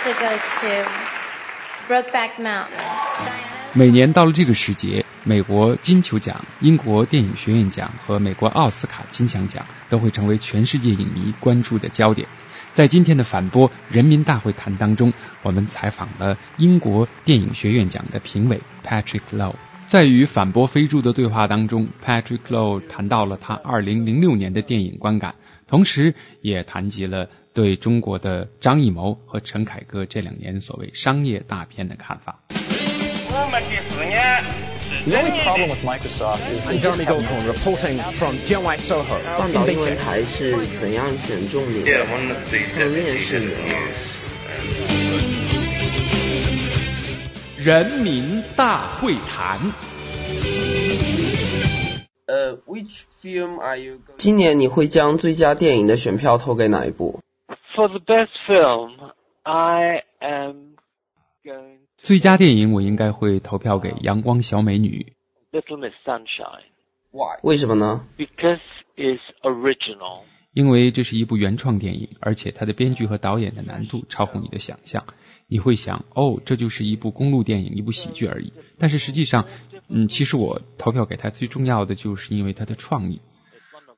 Oscar goes to Brokeback mount 每年到了这个时节，美国金球奖、英国电影学院奖和美国奥斯卡金像奖都会成为全世界影迷关注的焦点。在今天的反播人民大会谈当中，我们采访了英国电影学院奖的评委 Patrick Low。在与反驳飞猪的对话当中，Patrick Low 谈到了他2006年的电影观感，同时也谈及了对中国的张艺谋和陈凯歌这两年所谓商业大片的看法。The only problem with Microsoft is they just have reporting from Jianwai Soho 半 in 岛英文 Beijing. 台是怎样选中你的？他们面试你吗？人民大会谈。今年你会将最佳电影的选票投给哪一部？For the best film, I am going 最佳电影我应该会投票给《阳光小美女》，Little Miss Sunshine Why? 为什么呢？because it's original. 因为这是一部原创电影，而且它的编剧和导演的难度超乎你的想象。你会想，哦，这就是一部公路电影，一部喜剧而已。但是实际上，嗯，其实我投票给他最重要的就是因为他的创意。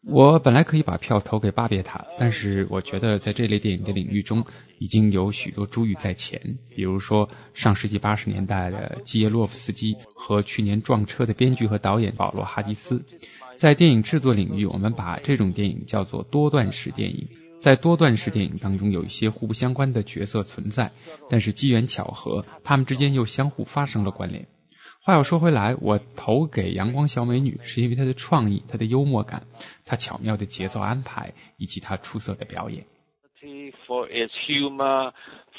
我本来可以把票投给巴别塔，但是我觉得在这类电影的领域中，已经有许多珠玉在前，比如说上世纪八十年代的基耶洛夫斯基和去年撞车的编剧和导演保罗哈吉斯。在电影制作领域，我们把这种电影叫做多段式电影。在多段式电影当中，有一些互不相关的角色存在，但是机缘巧合，他们之间又相互发生了关联。话又说回来，我投给《阳光小美女》是因为她的创意、她的幽默感、她巧妙的节奏安排以及她出色的表演。For its humor,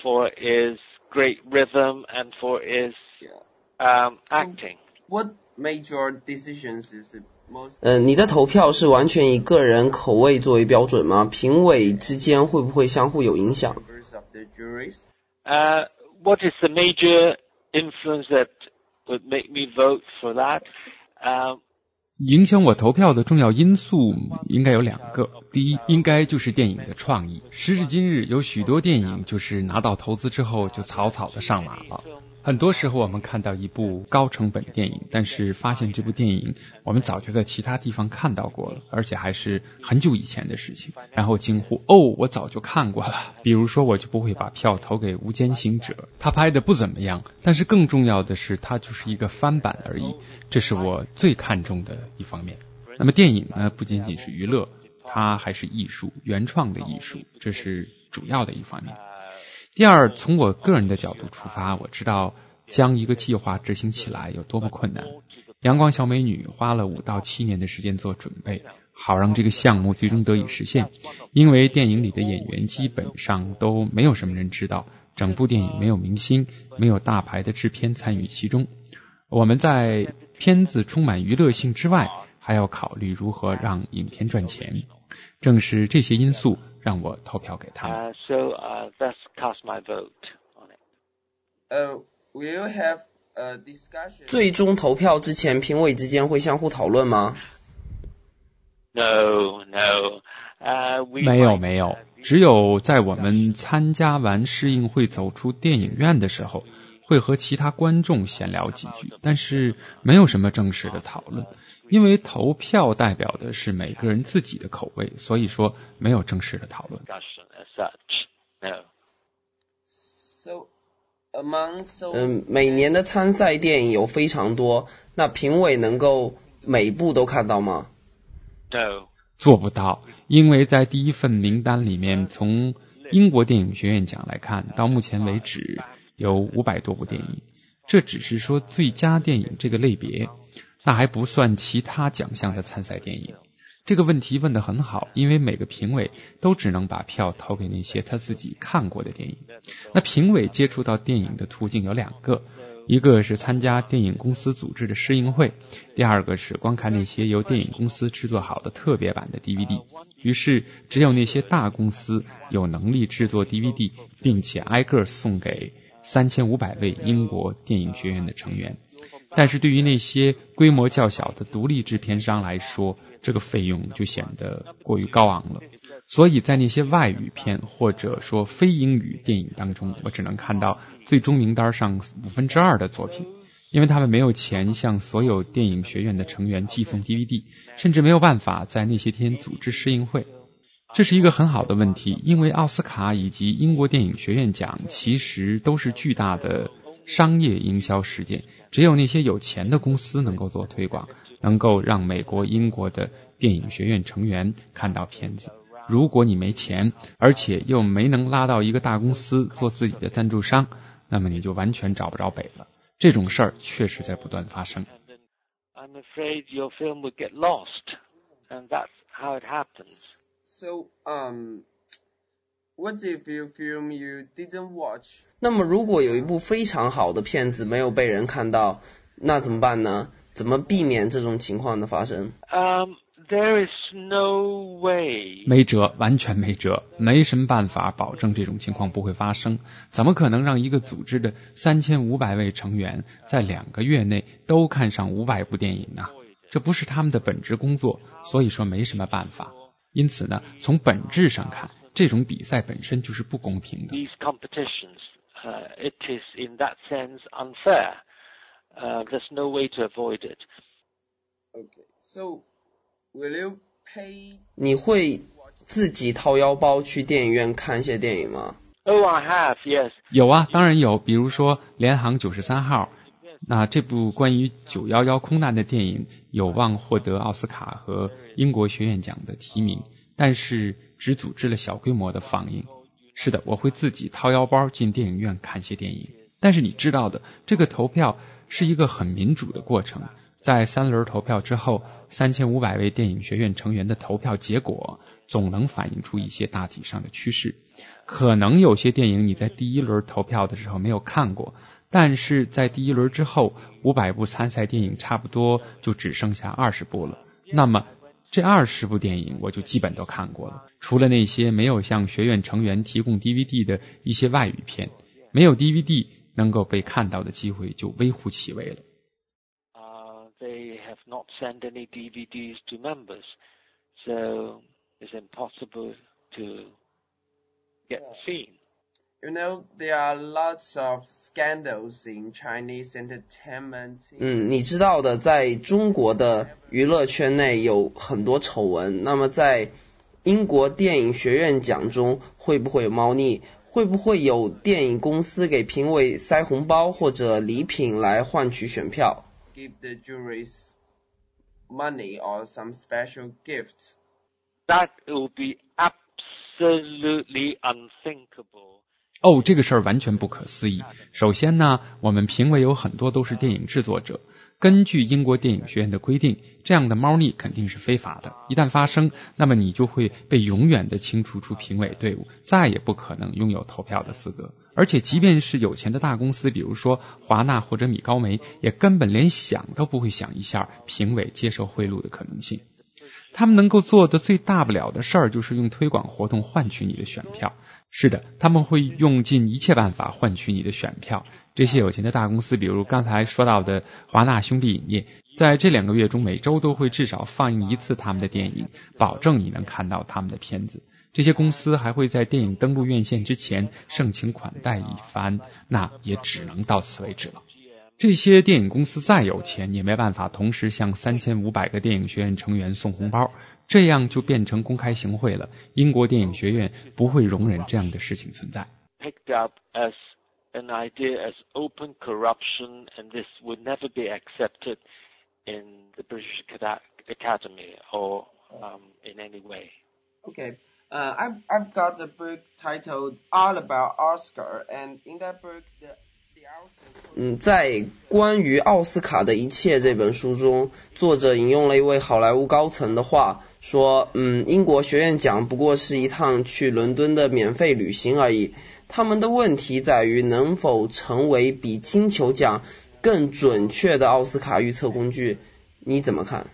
for its great rhythm, and for its um, acting. What major decisions is most？呃，你的投票是完全以个人口味作为标准吗？评委之间会不会相互有影响？Uh, what is the major influence that would make me vote for that? Um, 影响我投票的重要因素应该有两个，第一，应该就是电影的创意。时至今日，有许多电影就是拿到投资之后就草草的上马了。很多时候，我们看到一部高成本电影，但是发现这部电影我们早就在其他地方看到过了，而且还是很久以前的事情，然后惊呼：“哦，我早就看过了。”比如说，我就不会把票投给《无间行者》，他拍的不怎么样，但是更重要的是，它就是一个翻版而已，这是我最看重的一方面。那么电影呢，不仅仅是娱乐，它还是艺术，原创的艺术，这是主要的一方面。第二，从我个人的角度出发，我知道将一个计划执行起来有多么困难。阳光小美女花了五到七年的时间做准备，好让这个项目最终得以实现。因为电影里的演员基本上都没有什么人知道，整部电影没有明星，没有大牌的制片参与其中。我们在片子充满娱乐性之外，还要考虑如何让影片赚钱。正是这些因素让我投票给他们。uh, so uh, that's cast my vote on it. 呃、w i l you have a discussion？最终投票之前，评委之间会相互讨论吗？No, no. Uh, we 没有没有 uh,，只有在我们参加完试映会走出电影院的时候，会和其他观众闲聊几句，但是没有什么正式的讨论，因为投票代表的是每个人自己的口味，所以说没有正式的讨论。嗯，每年的参赛电影有非常多，那评委能够每部都看到吗？No. 做不到，因为在第一份名单里面，从英国电影学院奖来看，到目前为止有五百多部电影，这只是说最佳电影这个类别，那还不算其他奖项的参赛电影。这个问题问得很好，因为每个评委都只能把票投给那些他自己看过的电影。那评委接触到电影的途径有两个，一个是参加电影公司组织的试映会，第二个是观看那些由电影公司制作好的特别版的 DVD。于是，只有那些大公司有能力制作 DVD，并且挨个送给三千五百位英国电影学院的成员。但是对于那些规模较小的独立制片商来说，这个费用就显得过于高昂了。所以在那些外语片或者说非英语电影当中，我只能看到最终名单上五分之二的作品，因为他们没有钱向所有电影学院的成员寄送 DVD，甚至没有办法在那些天组织试映会。这是一个很好的问题，因为奥斯卡以及英国电影学院奖其实都是巨大的商业营销事件，只有那些有钱的公司能够做推广，能够让美国、英国的电影学院成员看到片子。如果你没钱，而且又没能拉到一个大公司做自己的赞助商，那么你就完全找不着北了。这种事儿确实在不断发生。I'm afraid your film would get lost, and that's how it happens. So, um, what if you film you didn't watch? 那么，如果有一部非常好的片子没有被人看到，那怎么办呢？怎么避免这种情况的发生？Um, there is no way. 没辙，完全没辙，没什么办法保证这种情况不会发生。怎么可能让一个组织的三千五百位成员在两个月内都看上五百部电影呢？这不是他们的本职工作，所以说没什么办法。因此呢，从本质上看，这种比赛本身就是不公平的。These competitions, uh, it is in that sense unfair. Uh, there's no way to avoid it. Okay, so will you pay? 你会自己掏腰包去电影院看一些电影吗？Oh, I have, yes. 有啊，当然有。比如说《联航九十三号》，那这部关于九幺幺空难的电影有望获得奥斯卡和英国学院奖的提名，但是只组织了小规模的放映。是的，我会自己掏腰包进电影院看些电影。但是你知道的，这个投票是一个很民主的过程。在三轮投票之后，三千五百位电影学院成员的投票结果总能反映出一些大体上的趋势。可能有些电影你在第一轮投票的时候没有看过。但是在第一轮之后，五百部参赛电影差不多就只剩下二十部了。那么这二十部电影我就基本都看过了，除了那些没有向学院成员提供 DVD 的一些外语片，没有 DVD 能够被看到的机会就微乎其微了。Uh, they have not sent any DVDs to members, so it's impossible to get seen. You know there are lots of scandals in Chinese entertainment. 嗯，你知道的，在中国的娱乐圈内有很多丑闻。那么在英国电影学院奖中会不会有猫腻？会不会有电影公司给评委塞红包或者礼品来换取选票？Give the juries money or some special gifts. That will be absolutely unthinkable. 哦，这个事儿完全不可思议。首先呢，我们评委有很多都是电影制作者，根据英国电影学院的规定，这样的猫腻肯定是非法的。一旦发生，那么你就会被永远的清除出评委队伍，再也不可能拥有投票的资格。而且，即便是有钱的大公司，比如说华纳或者米高梅，也根本连想都不会想一下评委接受贿赂的可能性。他们能够做的最大不了的事儿，就是用推广活动换取你的选票。是的，他们会用尽一切办法换取你的选票。这些有钱的大公司，比如刚才说到的华纳兄弟影业，在这两个月中，每周都会至少放映一次他们的电影，保证你能看到他们的片子。这些公司还会在电影登陆院线之前盛情款待一番，那也只能到此为止了。这些电影公司再有钱，也没办法同时向三千五百个电影学院成员送红包，这样就变成公开行贿了。英国电影学院不会容忍这样的事情存在。Picked up as an idea as open corruption, and this would never be accepted in the British Academy or um, in any way. Okay. Uh, I've, I've got a book titled All About Oscar, and in that book, the 嗯，在关于奥斯卡的一切这本书中，作者引用了一位好莱坞高层的话，说，嗯，英国学院奖不过是一趟去伦敦的免费旅行而已。他们的问题在于能否成为比金球奖更准确的奥斯卡预测工具？你怎么看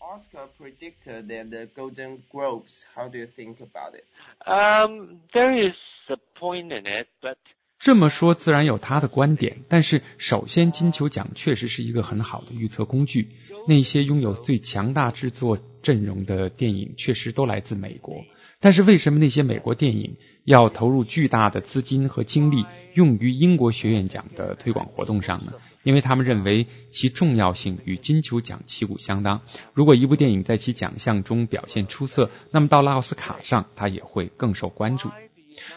？Oscar predictor than the Golden Globes. How do you think about it? Um, there is a point in it, but 这么说自然有他的观点，但是首先金球奖确实是一个很好的预测工具。那些拥有最强大制作阵容的电影确实都来自美国，但是为什么那些美国电影要投入巨大的资金和精力用于英国学院奖的推广活动上呢？因为他们认为其重要性与金球奖旗鼓相当。如果一部电影在其奖项中表现出色，那么到了奥斯卡上，它也会更受关注。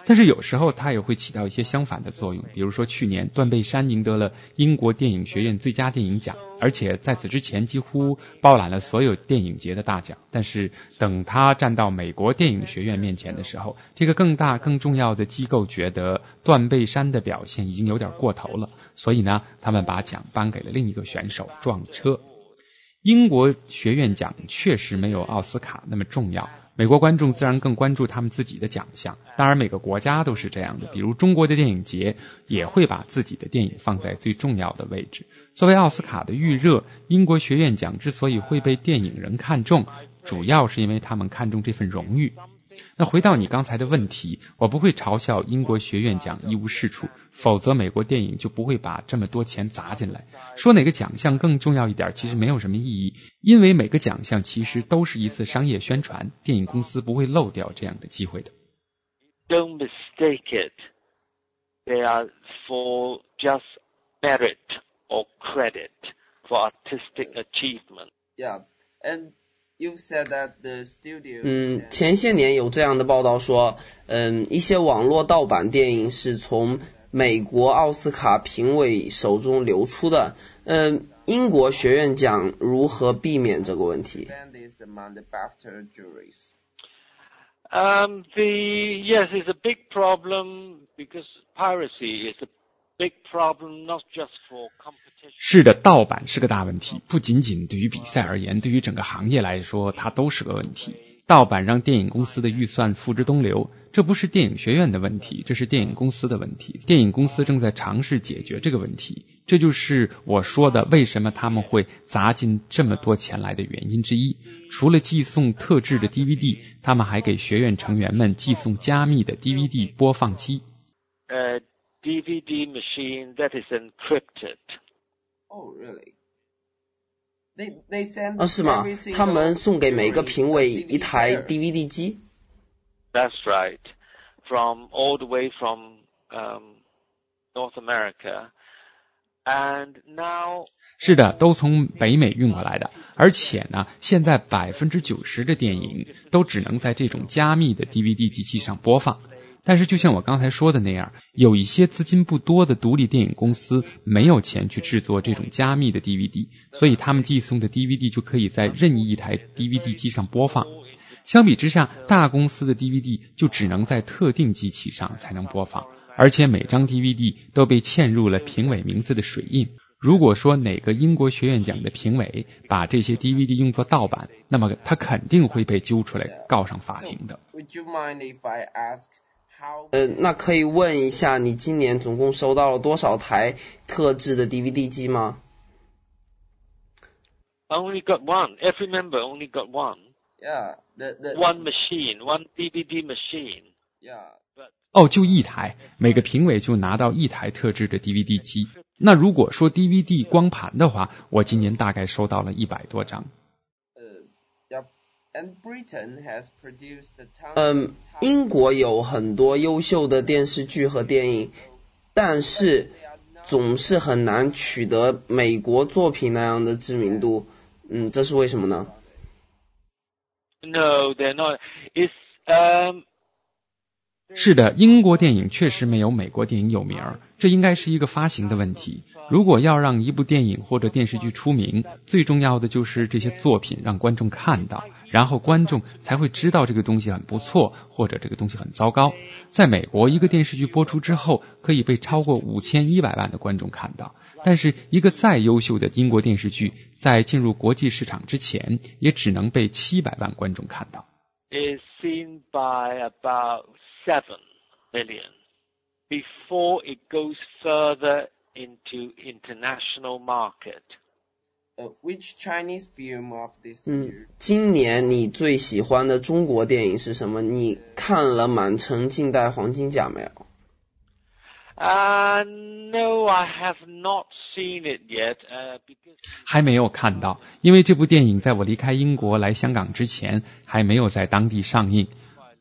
但是有时候它也会起到一些相反的作用，比如说去年断背山赢得了英国电影学院最佳电影奖，而且在此之前几乎包揽了所有电影节的大奖。但是等他站到美国电影学院面前的时候，这个更大更重要的机构觉得断背山的表现已经有点过头了，所以呢，他们把奖颁给了另一个选手撞车。英国学院奖确实没有奥斯卡那么重要。美国观众自然更关注他们自己的奖项，当然每个国家都是这样的。比如中国的电影节也会把自己的电影放在最重要的位置。作为奥斯卡的预热，英国学院奖之所以会被电影人看中，主要是因为他们看中这份荣誉。那回到你刚才的问题，我不会嘲笑英国学院奖一无是处，否则美国电影就不会把这么多钱砸进来。说哪个奖项更重要一点，其实没有什么意义，因为每个奖项其实都是一次商业宣传，电影公司不会漏掉这样的机会的。Don't mistake it. They are for just merit or credit for artistic achievement. Yeah, and. Studio. 嗯，前些年有这样的报道说，嗯，一些网络盗版电影是从美国奥斯卡评委手中流出的。嗯，英国学院奖如何避免这个问题？Um, the yes, it's a big problem because piracy is a 是的，盗版是个大问题，不仅仅对于比赛而言，对于整个行业来说，它都是个问题。盗版让电影公司的预算付之东流，这不是电影学院的问题，这是电影公司的问题。电影公司正在尝试解决这个问题，这就是我说的为什么他们会砸进这么多钱来的原因之一。除了寄送特制的 DVD，他们还给学院成员们寄送加密的 DVD 播放机。呃。DVD machine that is encrypted. Oh, really? They they send 啊是吗？他们送给每个评委一台 DVD 机。That's right, from all the way from um, North America, and now. 是的，都从北美运过来的，而且呢，现在百分之九十的电影都只能在这种加密的 DVD 机器上播放。但是，就像我刚才说的那样，有一些资金不多的独立电影公司没有钱去制作这种加密的 DVD，所以他们寄送的 DVD 就可以在任意一台 DVD 机上播放。相比之下，大公司的 DVD 就只能在特定机器上才能播放，而且每张 DVD 都被嵌入了评委名字的水印。如果说哪个英国学院奖的评委把这些 DVD 用作盗版，那么他肯定会被揪出来告上法庭的。Would you mind if I ask? 呃，那可以问一下，你今年总共收到了多少台特制的 DVD 机吗？Only got one. Every member only got one. Yeah, the the one machine, one DVD machine. Yeah. 哦，就一台，每个评委就拿到一台特制的 DVD 机。那如果说 DVD 光盘的话，我今年大概收到了一百多张。嗯，英国有很多优秀的电视剧和电影，但是总是很难取得美国作品那样的知名度。嗯，这是为什么呢？No, they're not. It's um. 是的，英国电影确实没有美国电影有名儿，这应该是一个发行的问题。如果要让一部电影或者电视剧出名，最重要的就是这些作品让观众看到，然后观众才会知道这个东西很不错，或者这个东西很糟糕。在美国，一个电视剧播出之后，可以被超过五千一百万的观众看到，但是一个再优秀的英国电视剧，在进入国际市场之前，也只能被七百万观众看到。Is seen by about seven billion before it goes further into international market. Uh, which Chinese film of this year? 嗯，今年你最喜欢的中国电影是什么？你看了《满城尽带黄金甲》没有 Uh, no, I have not seen it yet. Uh, because 还没有看到，因为这部电影在我离开英国来香港之前还没有在当地上映。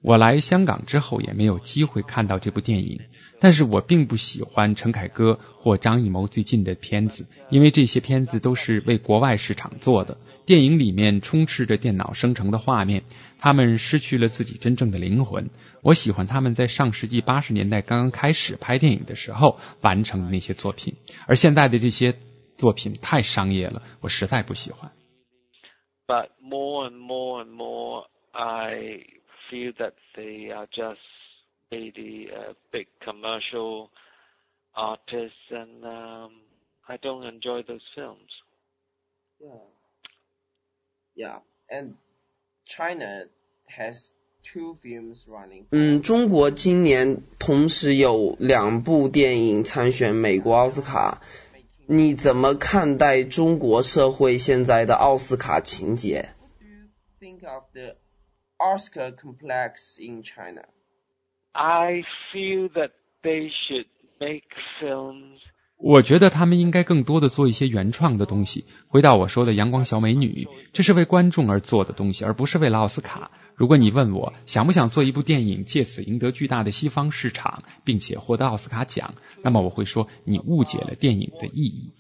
我来香港之后也没有机会看到这部电影，但是我并不喜欢陈凯歌或张艺谋最近的片子，因为这些片子都是为国外市场做的。电影里面充斥着电脑生成的画面，他们失去了自己真正的灵魂。我喜欢他们在上世纪八十年代刚刚开始拍电影的时候完成的那些作品，而现在的这些作品太商业了，我实在不喜欢。but more and more and more, I feel that they are just maybe uh, big commercial artists, and um, I don't enjoy those films. Yeah. Yeah, and China has two films running. 嗯，中国今年同时有两部电影参选美国奥斯卡，你怎么看待中国社会现在的奥斯卡情节？Think of the Oscar complex in China. I feel that they should make films 我觉得他们应该更多的做一些原创的东西。回到我说的《阳光小美女》，这是为观众而做的东西，而不是为了奥斯卡。如果你问我想不想做一部电影，借此赢得巨大的西方市场，并且获得奥斯卡奖，那么我会说你误解了电影的意义。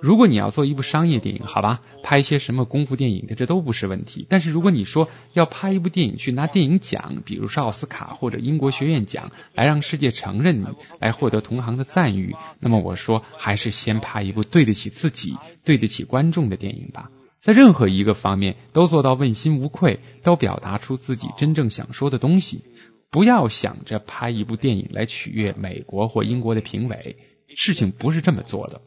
如果你要做一部商业电影，好吧，拍一些什么功夫电影的，这都不是问题。但是如果你说要拍一部电影去拿电影奖，比如说奥斯卡或者英国学院奖，来让世界承认你，来获得同行的赞誉，那么我说还是先拍一部对得起自己、对得起观众的电影吧。在任何一个方面都做到问心无愧，都表达出自己真正想说的东西。不要想着拍一部电影来取悦美国或英国的评委，事情不是这么做的。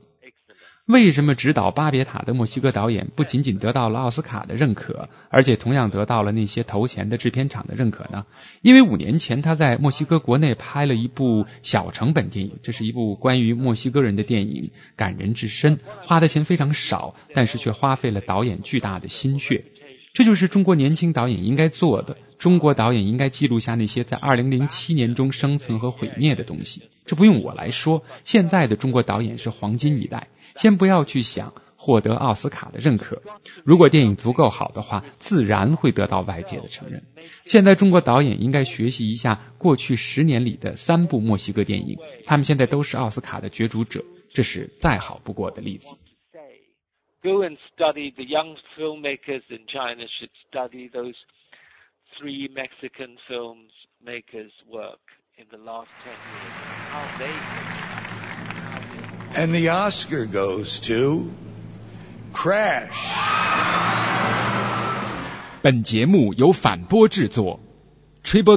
为什么指导《巴别塔》的墨西哥导演不仅仅得到了奥斯卡的认可，而且同样得到了那些投钱的制片厂的认可呢？因为五年前他在墨西哥国内拍了一部小成本电影，这是一部关于墨西哥人的电影，感人至深，花的钱非常少，但是却花费了导演巨大的心血。这就是中国年轻导演应该做的。中国导演应该记录下那些在二零零七年中生存和毁灭的东西。这不用我来说，现在的中国导演是黄金一代。先不要去想获得奥斯卡的认可，如果电影足够好的话，自然会得到外界的承认。现在中国导演应该学习一下过去十年里的三部墨西哥电影，他们现在都是奥斯卡的角逐者，这是再好不过的例子。Go and study the young filmmakers in China should study those three Mexican films makers' work in the last ten years. How they And the Oscar goes to Crash. 本节目由反播制作，triple